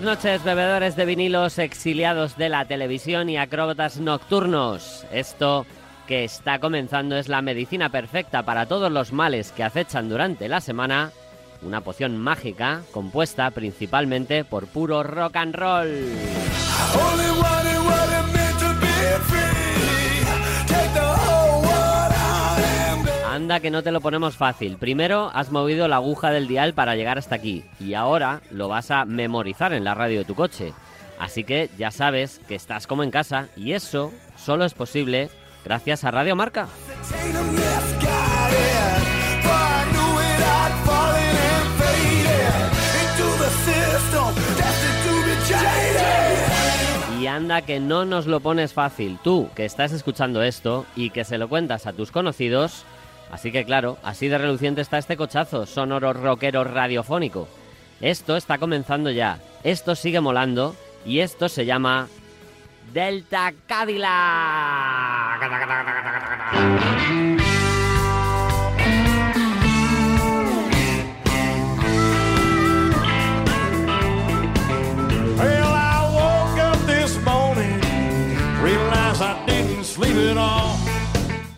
Buenas noches, bebedores de vinilos, exiliados de la televisión y acróbatas nocturnos. Esto que está comenzando es la medicina perfecta para todos los males que acechan durante la semana. Una poción mágica compuesta principalmente por puro rock and roll. Anda que no te lo ponemos fácil. Primero has movido la aguja del dial para llegar hasta aquí y ahora lo vas a memorizar en la radio de tu coche. Así que ya sabes que estás como en casa y eso solo es posible gracias a Radio Marca. Y anda que no nos lo pones fácil, tú que estás escuchando esto y que se lo cuentas a tus conocidos, Así que claro, así de reluciente está este cochazo sonoro rockero radiofónico. Esto está comenzando ya, esto sigue molando y esto se llama Delta Cadillac.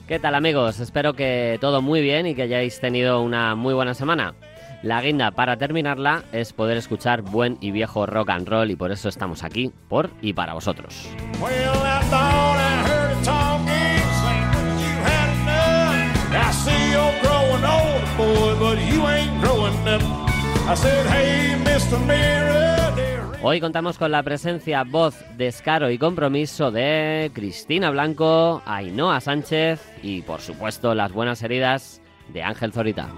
¿Qué tal amigos? Espero que todo muy bien y que hayáis tenido una muy buena semana. La guinda para terminarla es poder escuchar buen y viejo rock and roll y por eso estamos aquí, por y para vosotros. Well, Hoy contamos con la presencia, voz, descaro y compromiso de Cristina Blanco, Ainhoa Sánchez y por supuesto las buenas heridas de Ángel Zorita.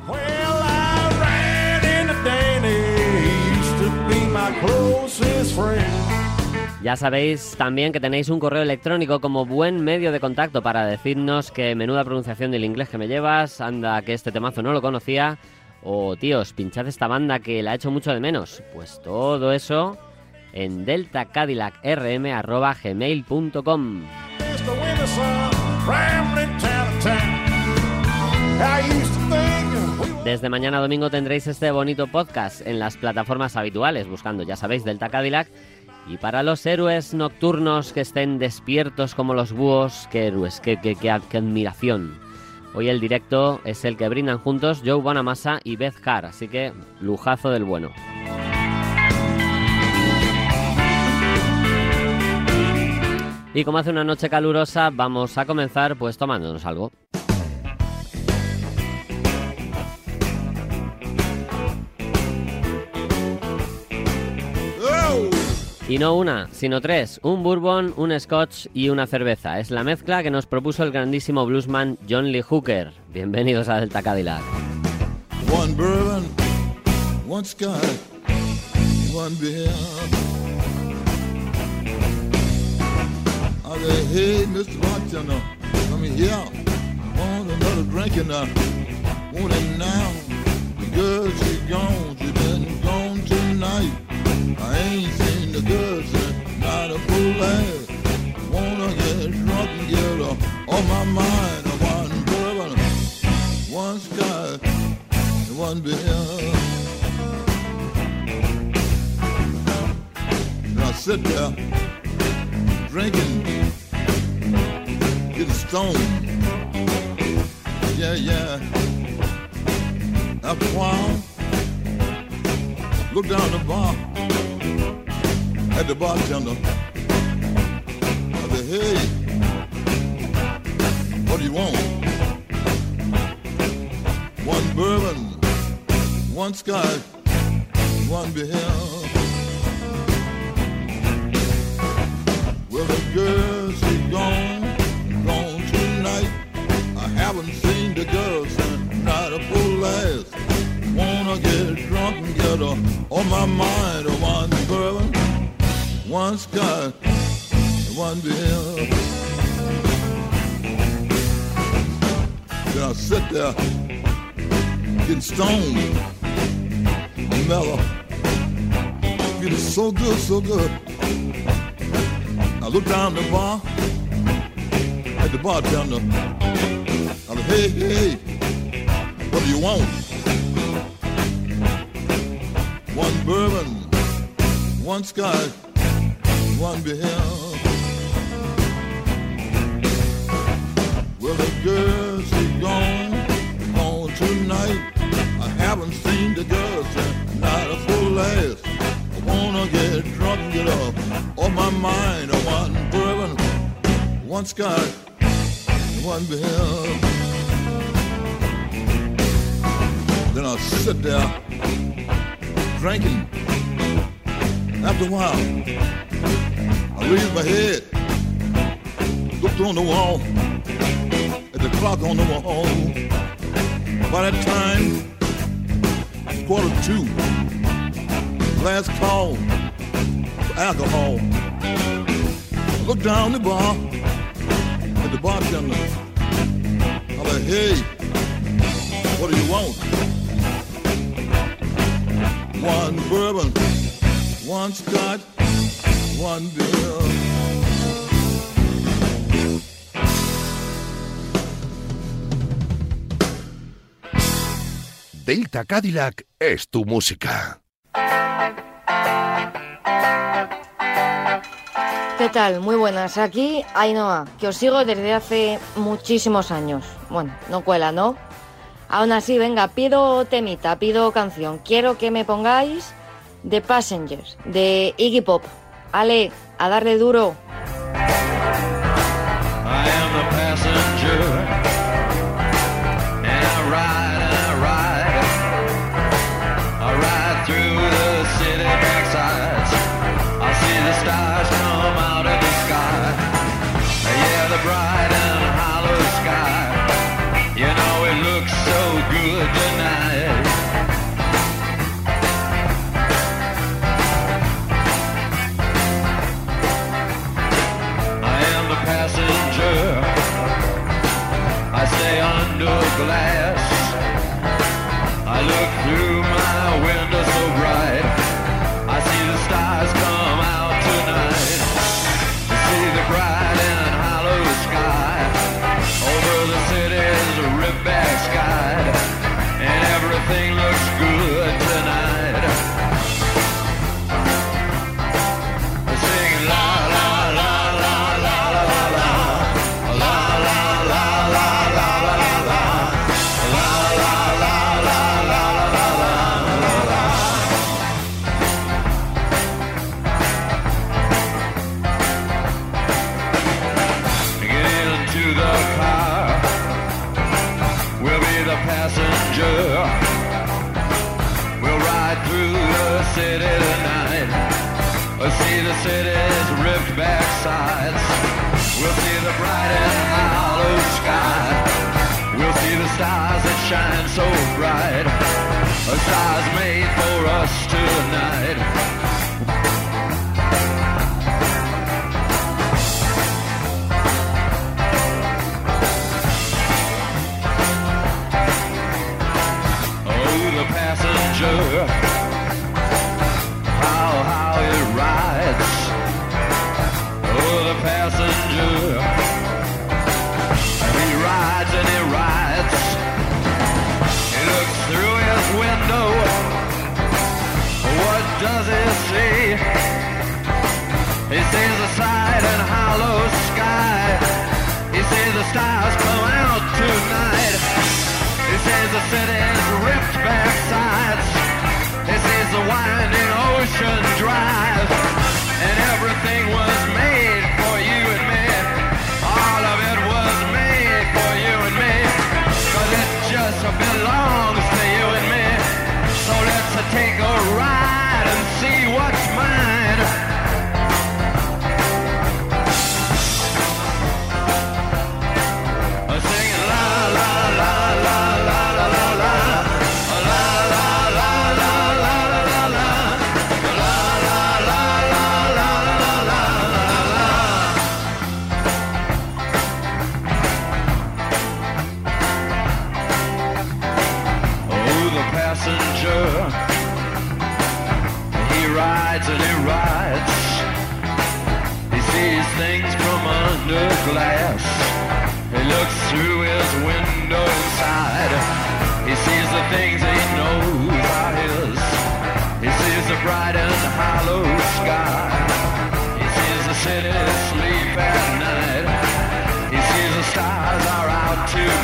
Ya sabéis también que tenéis un correo electrónico como buen medio de contacto para decirnos que menuda pronunciación del inglés que me llevas, anda que este temazo no lo conocía, o tíos, pinchad esta banda que la ha hecho mucho de menos. Pues todo eso en deltacadillacrm.gmail.com Desde mañana domingo tendréis este bonito podcast en las plataformas habituales, buscando, ya sabéis, Delta Cadillac. Y para los héroes nocturnos que estén despiertos como los búhos, qué héroes, qué, qué- qué- qué admiración. Hoy el directo es el que brindan juntos Joe Bonamassa y Beth Hart, así que lujazo del bueno. Y como hace una noche calurosa, vamos a comenzar pues tomándonos algo. Y no una, sino tres, un bourbon, un scotch y una cerveza. Es la mezcla que nos propuso el grandísimo bluesman John Lee Hooker. Bienvenidos a Delta Cadillac. One bourbon, one scotch, one beer. Say, hey, Mr. Bartender, uh, come here. I want another drink and I want it now. The girl, she gone, she been gone tonight. I ain't seen the girl since not a full last. Wanna get drunk and get her on my mind. One bourbon, one scotch, and one beer. And I sit there drinking, stoned. Yeah, yeah. A while, look down the bar. at the bartender. I said, hey, what do you want? One bourbon, one scotch, one beer. Well, the girl, she gone, haven't seen the girl since night before last. Wanna get drunk and get her on my mind. One bourbon, one scotch, one beer. Then I sit there getting stoned, mellow, feeling so good, so good. I look down the bar at the bartender. I said, hey, hey, what do you want? One bourbon, one scotch, one beer. Well, the girl, she gone, gone tonight. I haven't seen the girl since night before last. I wanna get drunk get off on my mind. I want bourbon, one scotch, one. Then I sit there drinking. After a while, I raise my head, looked on the wall, at the clock on the wall. By that time, it's quarter two. Last call for alcohol. I looked down the bar the bartender. I like, hey, what do you want? One bourbon, one scotch, one beer. Delta Cadillac es tu música. ¿Qué tal? Muy buenas. Aquí Ainhoa, que os sigo desde hace muchísimos años. Bueno, no cuela, ¿no? Aún así, venga, pido temita, pido canción. Quiero que me pongáis The Passengers, de Iggy Pop. Ale, a darle duro. Sees the stars come out tonight. He sees the city's ripped back sides. He sees the winding ocean drive. Glass. He looks through his window inside. He sees the things he knows are his. He sees the bright and hollow sky. He sees the city sleep at night. He sees the stars are out tonight.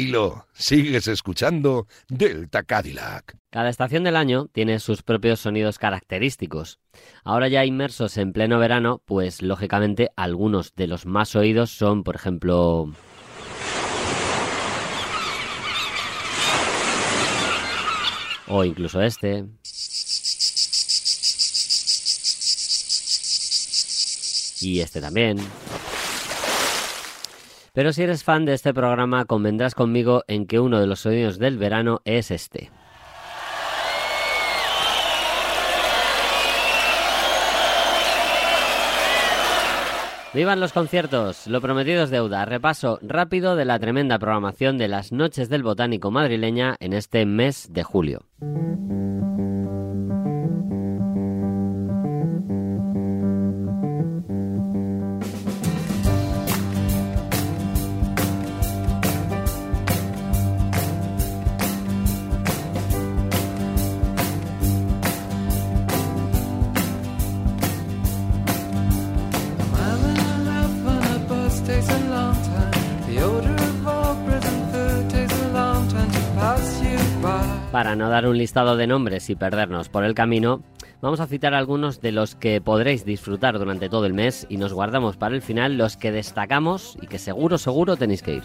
Tranquilo, sigues escuchando Delta Cadillac. Cada estación del año tiene sus propios sonidos característicos. Ahora ya inmersos en pleno verano, pues lógicamente algunos de los más oídos son, por ejemplo... O incluso este. Y este también. Pero si eres fan de este programa, convendrás conmigo en que uno de los sonidos del verano es este. ¡Vivan los conciertos! Lo prometido es deuda. Repaso rápido de la tremenda programación de las Noches del Botánico madrileña en este mes de julio. Para no dar un listado de nombres y perdernos por el camino, vamos a citar algunos de los que podréis disfrutar durante todo el mes y nos guardamos para el final los que destacamos y que seguro, seguro tenéis que ir.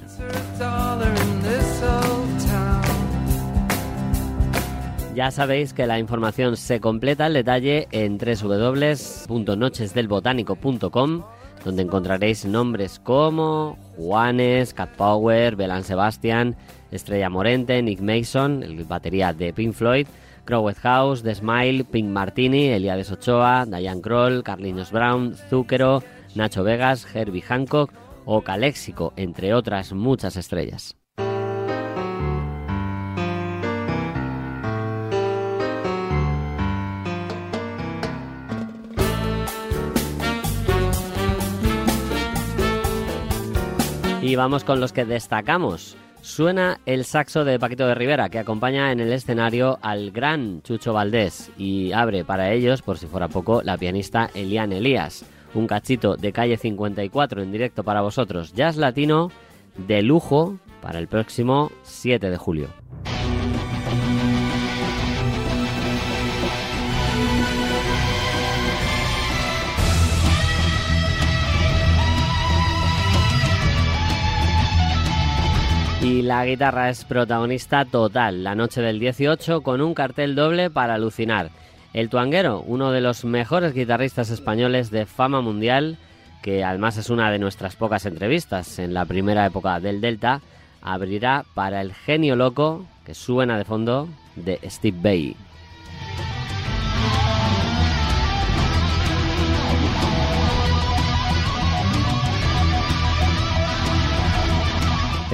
Ya sabéis que la información se completa al detalle en www.nochesdelbotánico.com donde encontraréis nombres como Juanes, Cat Power, Belan Sebastian, Estrella Morente, Nick Mason, el batería de Pink Floyd, Crowet House, The Smile, Pink Martini, Eliades Ochoa, Diane Kroll, Carlinhos Brown, Zúquero, Nacho Vegas, Herbie Hancock o Calexico, entre otras muchas estrellas. Y vamos con los que destacamos. Suena el saxo de Paquito de Rivera, que acompaña en el escenario al gran Chucho Valdés y abre para ellos, por si fuera poco, la pianista Eliane Elías. Un cachito de calle 54 en directo para vosotros. Jazz latino de lujo para el próximo 7 de julio. Y la guitarra es protagonista total la noche del 18 con un cartel doble para alucinar. El Tuanguero, uno de los mejores guitarristas españoles de fama mundial, que además es una de nuestras pocas entrevistas en la primera época del Delta, abrirá para el genio loco que suena de fondo de Steve Bay.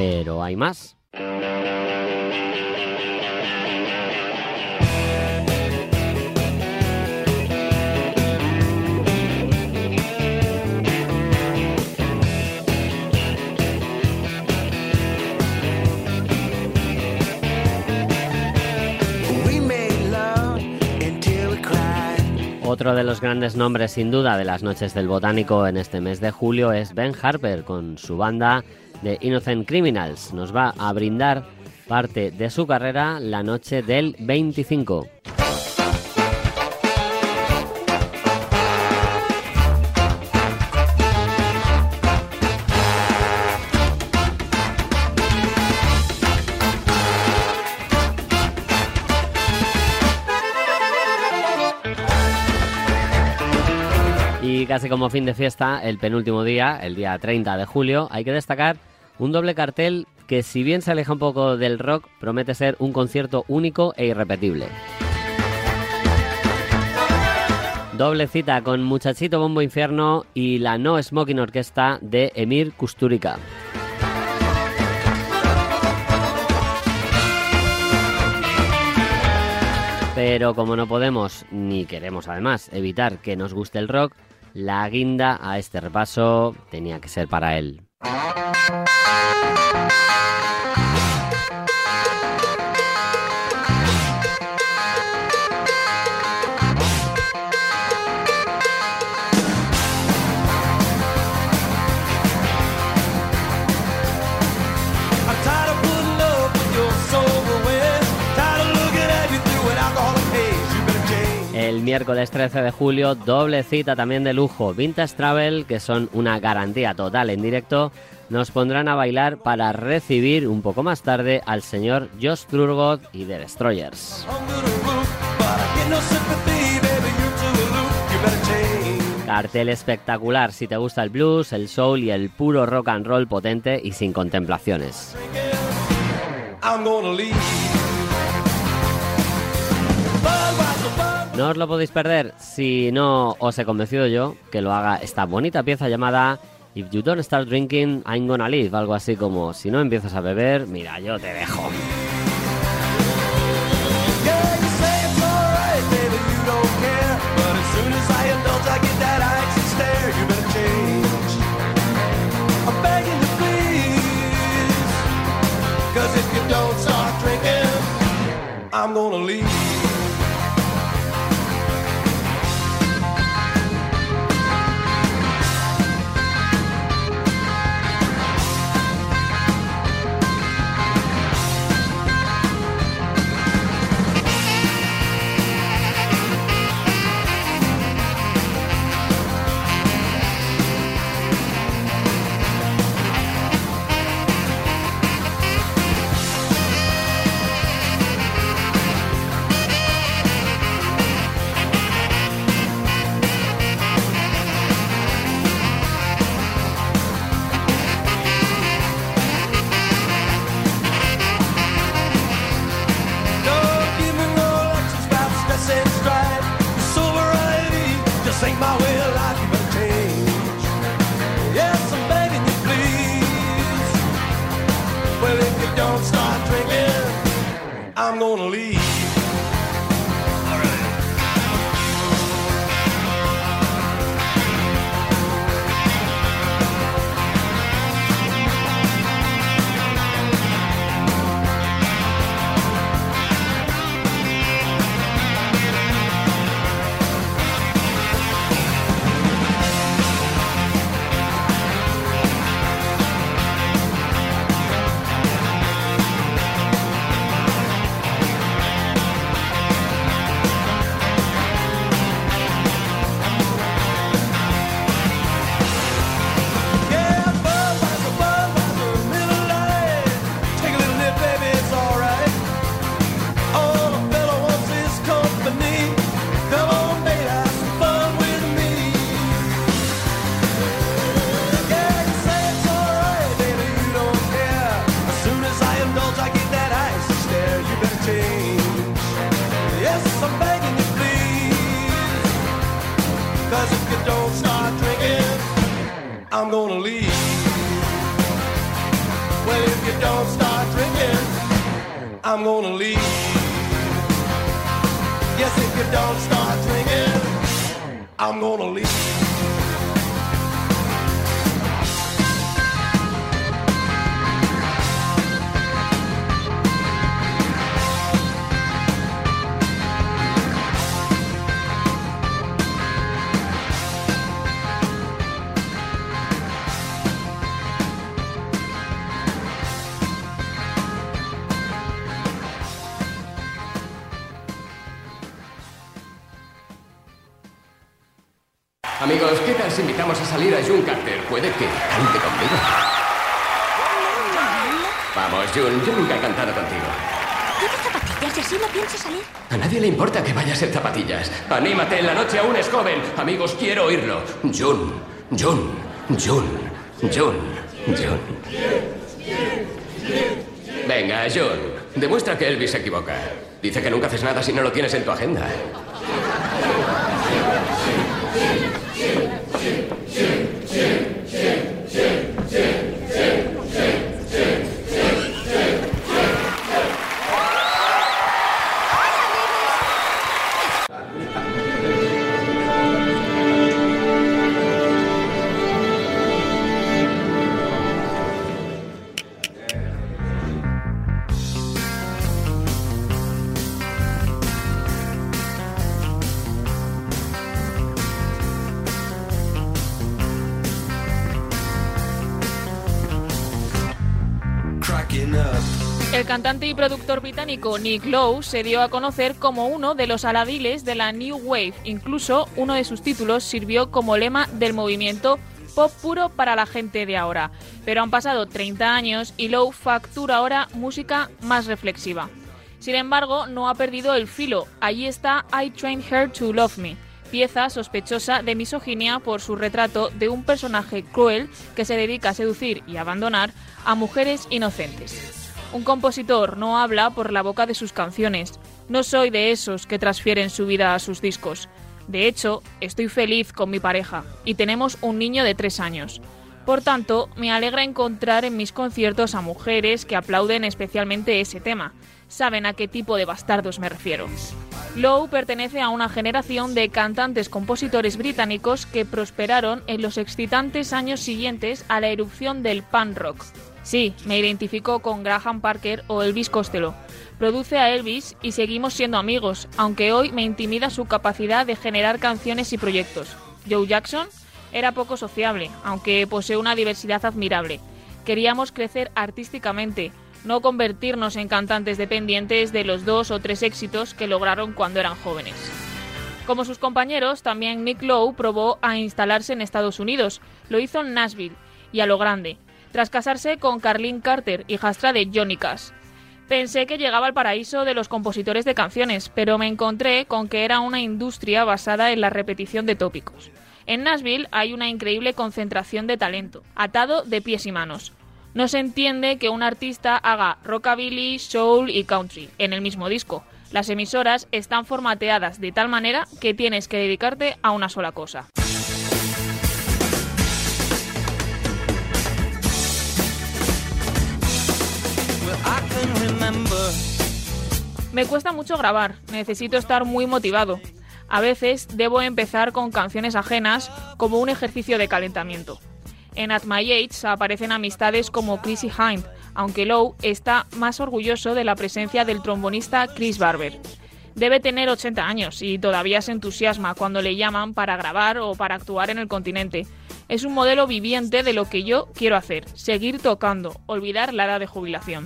Pero hay más. Otro de los grandes nombres sin duda de las noches del botánico en este mes de julio es Ben Harper con su banda de Innocent Criminals. Nos va a brindar parte de su carrera la noche del 25. Y casi como fin de fiesta, el penúltimo día, el día 30 de julio, hay que destacar un doble cartel que si bien se aleja un poco del rock, promete ser un concierto único e irrepetible. Doble cita con Muchachito Bombo Infierno y la No Smoking Orquesta de Emir Kusturica. Pero como no podemos, ni queremos además, evitar que nos guste el rock, la guinda a este repaso tenía que ser para él. I'm miércoles 13 de julio, doble cita también de lujo. Vintage Travel, que son una garantía total en directo, nos pondrán a bailar para recibir un poco más tarde al señor Josh Trurgood y The Destroyers. Cartel espectacular si te gusta el blues, el soul y el puro rock and roll potente y sin contemplaciones. No os lo podéis perder si no os he convencido yo que lo haga esta bonita pieza llamada If You Don't Start Drinking, I'm Gonna Leave, algo así como si no empiezas a beber, mira, yo te dejo. Yeah, you say Vamos, June, yo nunca he cantado contigo. ¿Lleva zapatillas y así no piensa salir? A nadie le importa que vayas en zapatillas. Anímate, la noche aún es joven. Amigos, quiero oírlo. June, June, June, June, June. Venga, June, demuestra que Elvis se equivoca. Dice que nunca haces nada si no lo tienes en tu agenda. Productor británico Nick Lowe se dio a conocer como uno de los aladiles de la New Wave. Incluso uno de sus títulos sirvió como lema del movimiento pop puro para la gente de ahora. Pero han pasado 30 años y Lowe factura ahora música más reflexiva. Sin embargo, no ha perdido el filo. Allí está I Trained Her to Love Me, pieza sospechosa de misoginia por su retrato de un personaje cruel que se dedica a seducir y abandonar a mujeres inocentes. Un compositor no habla por la boca de sus canciones. No soy de esos que transfieren su vida a sus discos. De hecho, estoy feliz con mi pareja y tenemos un niño de tres años. Por tanto, me alegra encontrar en mis conciertos a mujeres que aplauden especialmente ese tema. Saben a qué tipo de bastardos me refiero. Lowe pertenece a una generación de cantantes compositores británicos que prosperaron en los excitantes años siguientes a la erupción del punk rock. Sí, me identifico con Graham Parker o Elvis Costello. Produce a Elvis y seguimos siendo amigos, aunque hoy me intimida su capacidad de generar canciones y proyectos. Joe Jackson era poco sociable, aunque posee una diversidad admirable. Queríamos crecer artísticamente, no convertirnos en cantantes dependientes de los dos o tres éxitos que lograron cuando eran jóvenes. Como sus compañeros, también Nick Lowe probó a instalarse en Estados Unidos. Lo hizo en Nashville y a lo grande, tras casarse con Carlene Carter, hijastra de Johnny Cash. Pensé que llegaba al paraíso de los compositores de canciones, pero me encontré con que era una industria basada en la repetición de tópicos. En Nashville hay una increíble concentración de talento, atado de pies y manos. No se entiende que un artista haga rockabilly, soul y country en el mismo disco. Las emisoras están formateadas de tal manera que tienes que dedicarte a una sola cosa. Me cuesta mucho grabar, necesito estar muy motivado. A veces debo empezar con canciones ajenas como un ejercicio de calentamiento. En At My Age aparecen amistades como Chrissy Hind, aunque Lowe está más orgulloso de la presencia del trombonista Chris Barber. Debe tener 80 años y todavía se entusiasma cuando le llaman para grabar o para actuar en el continente. Es un modelo viviente de lo que yo quiero hacer, seguir tocando, olvidar la edad de jubilación.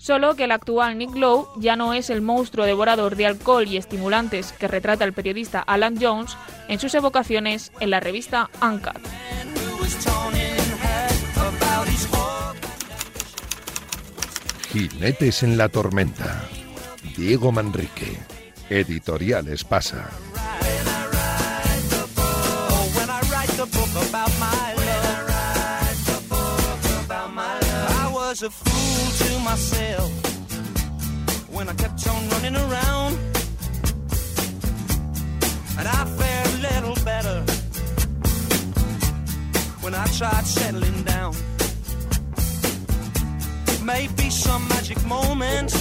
Solo que el actual Nick Lowe ya no es el monstruo devorador de alcohol y estimulantes que retrata el periodista Alan Jones en sus evocaciones en la revista Uncut. Jinetes en la tormenta. Diego Manrique. Editoriales Pasa. Myself when I kept on running around. And I fared a little better when I tried settling down. Maybe some magic moment,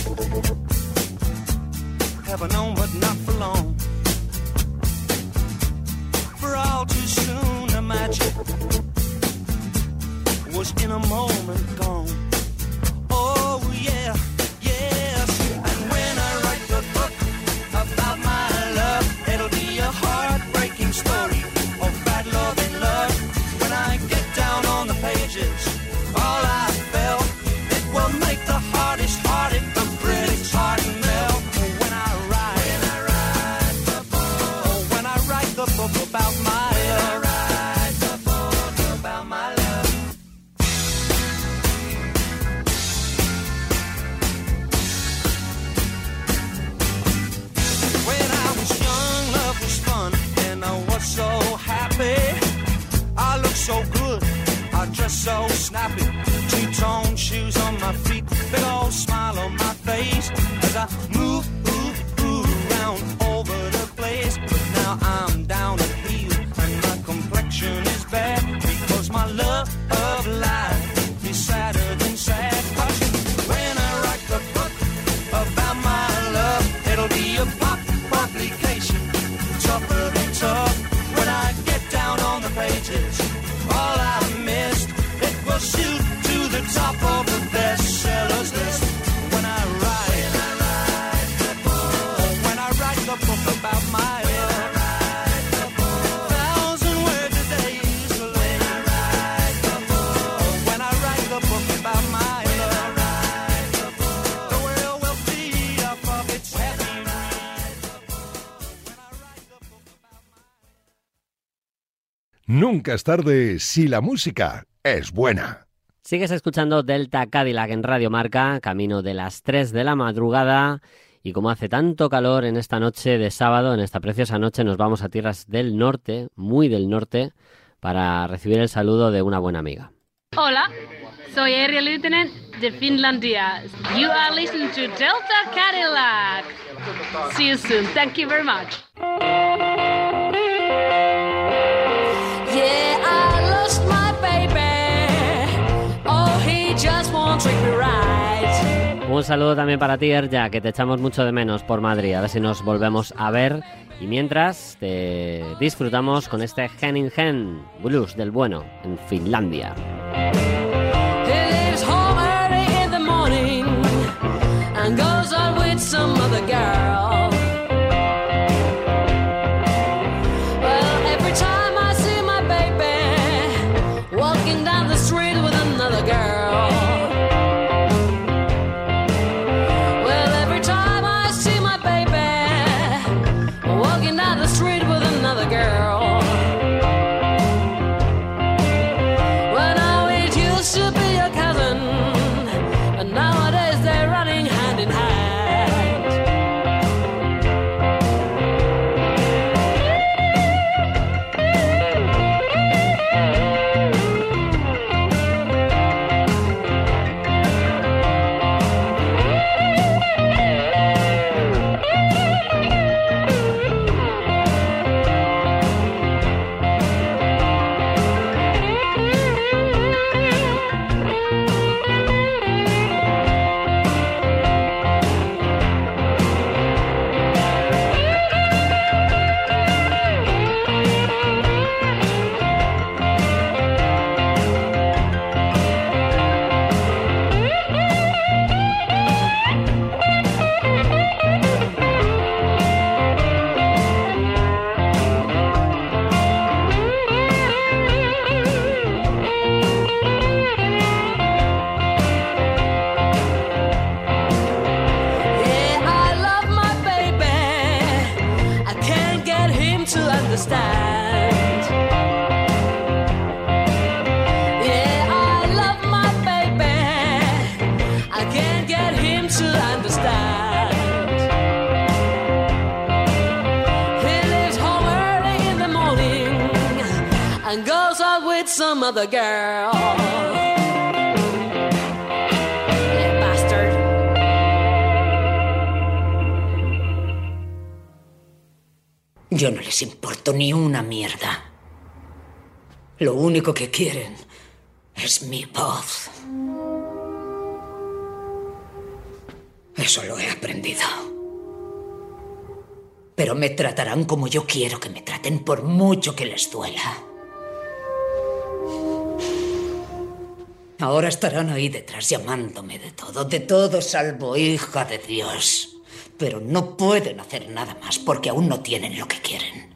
heaven known, but not for long. For all too soon, the magic was in a moment gone. The Nunca es tarde si la música es buena. Sigues escuchando Delta Cadillac en Radio Marca, camino de las 3 de la madrugada. Y como hace tanto calor en esta noche de sábado, en esta preciosa noche, nos vamos a tierras del norte, muy del norte, para recibir el saludo de una buena amiga. Hola, soy Area Lieutenant de Finlandia. You are listening to Delta Cadillac. See you soon. Thank you very much. Un saludo también para ti, Erja, que te echamos mucho de menos por Madrid. A ver si nos volvemos a ver. Y mientras, te disfrutamos con este Hen Blues del bueno en Finlandia. Some other girl. Yo no les importo ni una mierda. Lo único que quieren es mi voz. Eso lo he aprendido. Pero me tratarán como yo quiero que me traten, por mucho que les duela. Ahora estarán ahí detrás llamándome de todo, de todo salvo hija de Dios. Pero no pueden hacer nada más porque aún no tienen lo que quieren.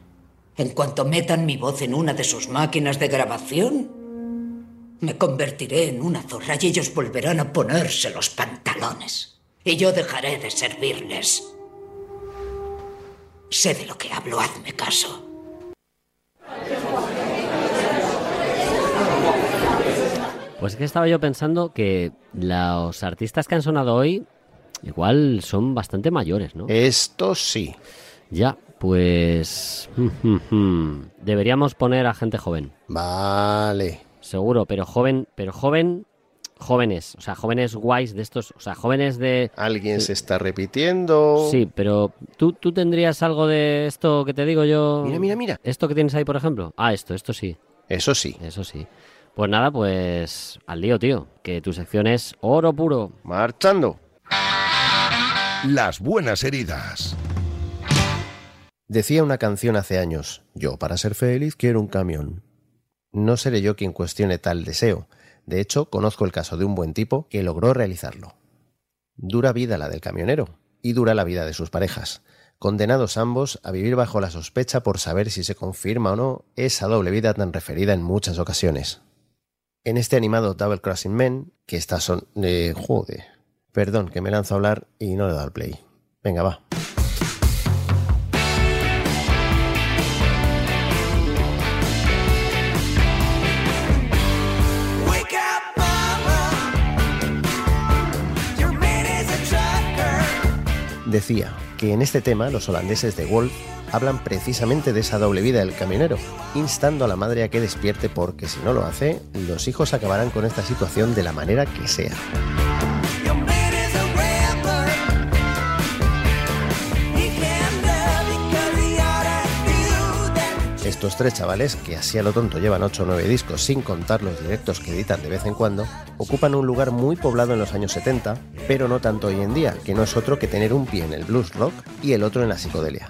En cuanto metan mi voz en una de sus máquinas de grabación, me convertiré en una zorra y ellos volverán a ponerse los pantalones. Y yo dejaré de servirles. Sé de lo que hablo, hazme caso. Pues es que estaba yo pensando que los artistas que han sonado hoy igual son bastante mayores, ¿no? Esto sí. Ya, pues... deberíamos poner a gente joven. Vale. seguro, pero joven, pero joven, jóvenes, o sea, jóvenes guays de estos, o sea, jóvenes de... Alguien se está repitiendo. Sí, pero ¿tú, tú tendrías algo de esto que te digo yo. Mira, mira, mira. ¿Esto que tienes ahí, por ejemplo? Ah, esto, esto sí. Eso sí. Eso sí. Pues nada, pues al lío, tío, que tu sección es oro puro. Marchando. Las buenas heridas. Decía una canción hace años, yo para ser feliz quiero un camión. No seré yo quien cuestione tal deseo. De hecho, conozco el caso de un buen tipo que logró realizarlo. Dura vida la del camionero y dura la vida de sus parejas, condenados ambos a vivir bajo la sospecha por saber si se confirma o no esa doble vida tan referida en muchas ocasiones. En este animado Double Crossing Men, que estas son... Eh, joder. Perdón, que me lanzo a hablar y no le he dado al play. Venga, va. Decía que en este tema los holandeses de Wolf hablan precisamente de esa doble vida del camionero, instando a la madre a que despierte porque si no lo hace, los hijos acabarán con esta situación de la manera que sea. Estos tres chavales, que así a lo tonto llevan 8 o 9 discos sin contar los directos que editan de vez en cuando, ocupan un lugar muy poblado en los años 70, pero no tanto hoy en día, que no es otro que tener un pie en el blues rock y el otro en la psicodelia.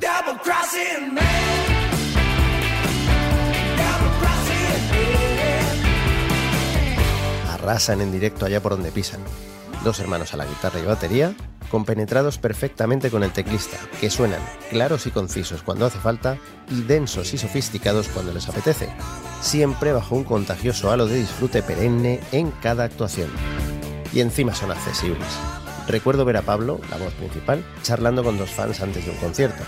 Arrasan en directo allá por donde pisan. Dos hermanos a la guitarra y batería, compenetrados perfectamente con el teclista, que suenan claros y concisos cuando hace falta y densos y sofisticados cuando les apetece, siempre bajo un contagioso halo de disfrute perenne en cada actuación. Y encima son accesibles. Recuerdo ver a Pablo, la voz principal, charlando con dos fans antes de un concierto.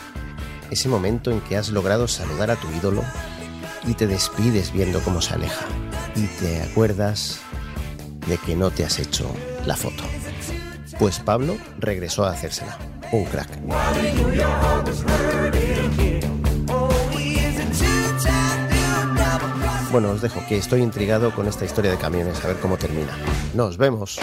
Ese momento en que has logrado saludar a tu ídolo y te despides viendo cómo se aleja. Y te acuerdas de que no te has hecho la foto. Pues Pablo regresó a hacérsela. Un crack. Bueno, os dejo que estoy intrigado con esta historia de camiones, a ver cómo termina. Nos vemos.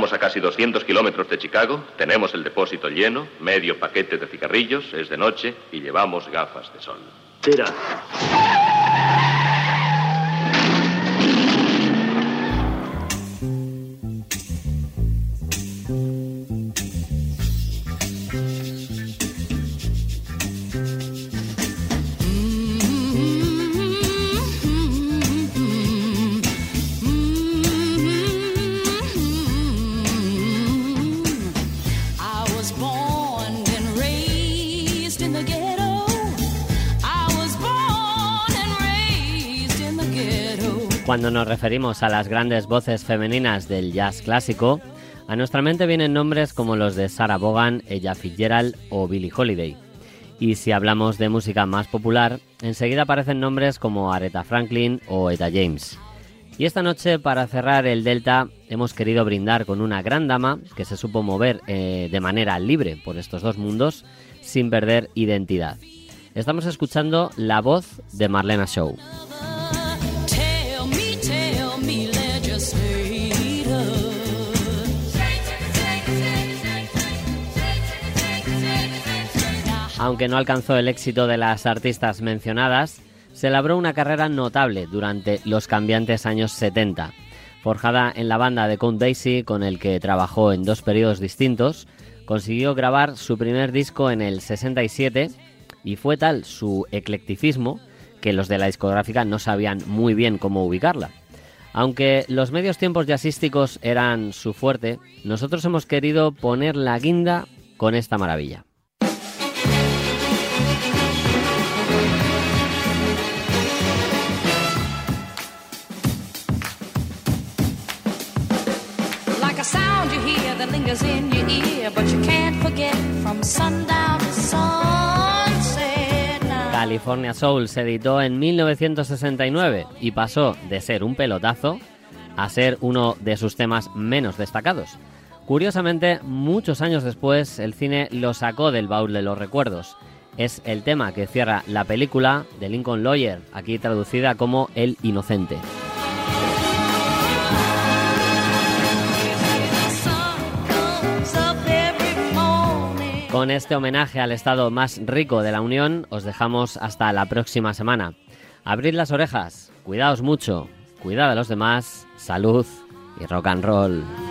Estamos a casi 200 kilómetros de Chicago, tenemos el depósito lleno, medio paquete de cigarrillos, es de noche y llevamos gafas de sol. Tira. Cuando nos referimos a las grandes voces femeninas del jazz clásico, a nuestra mente vienen nombres como los de Sarah Vaughan, Ella Fitzgerald o Billie Holiday. Y si hablamos de música más popular, enseguida aparecen nombres como Aretha Franklin o Etta James. Y esta noche, para cerrar el Delta, hemos querido brindar con una gran dama que se supo mover eh, de manera libre por estos dos mundos sin perder identidad. Estamos escuchando la voz de Marlena Shaw. Aunque no alcanzó el éxito de las artistas mencionadas, se labró una carrera notable durante los cambiantes años 70. Forjada en la banda de Count Basie, con el que trabajó en dos periodos distintos, consiguió grabar su primer disco en el 67 y fue tal su eclecticismo que los de la discográfica no sabían muy bien cómo ubicarla. Aunque los medios tiempos jazzísticos eran su fuerte, nosotros hemos querido poner la guinda con esta maravilla. But you can't forget from sundown to. California Soul se editó en 1969 y pasó de ser un pelotazo a ser uno de sus temas menos destacados. Curiosamente, muchos años después, el cine lo sacó del baúl de los recuerdos. Es el tema que cierra la película de Lincoln Lawyer, aquí traducida como El Inocente. Con este homenaje al estado más rico de la Unión, os dejamos hasta la próxima semana. Abrid las orejas, cuidaos mucho, cuidad a los demás, salud y rock and roll.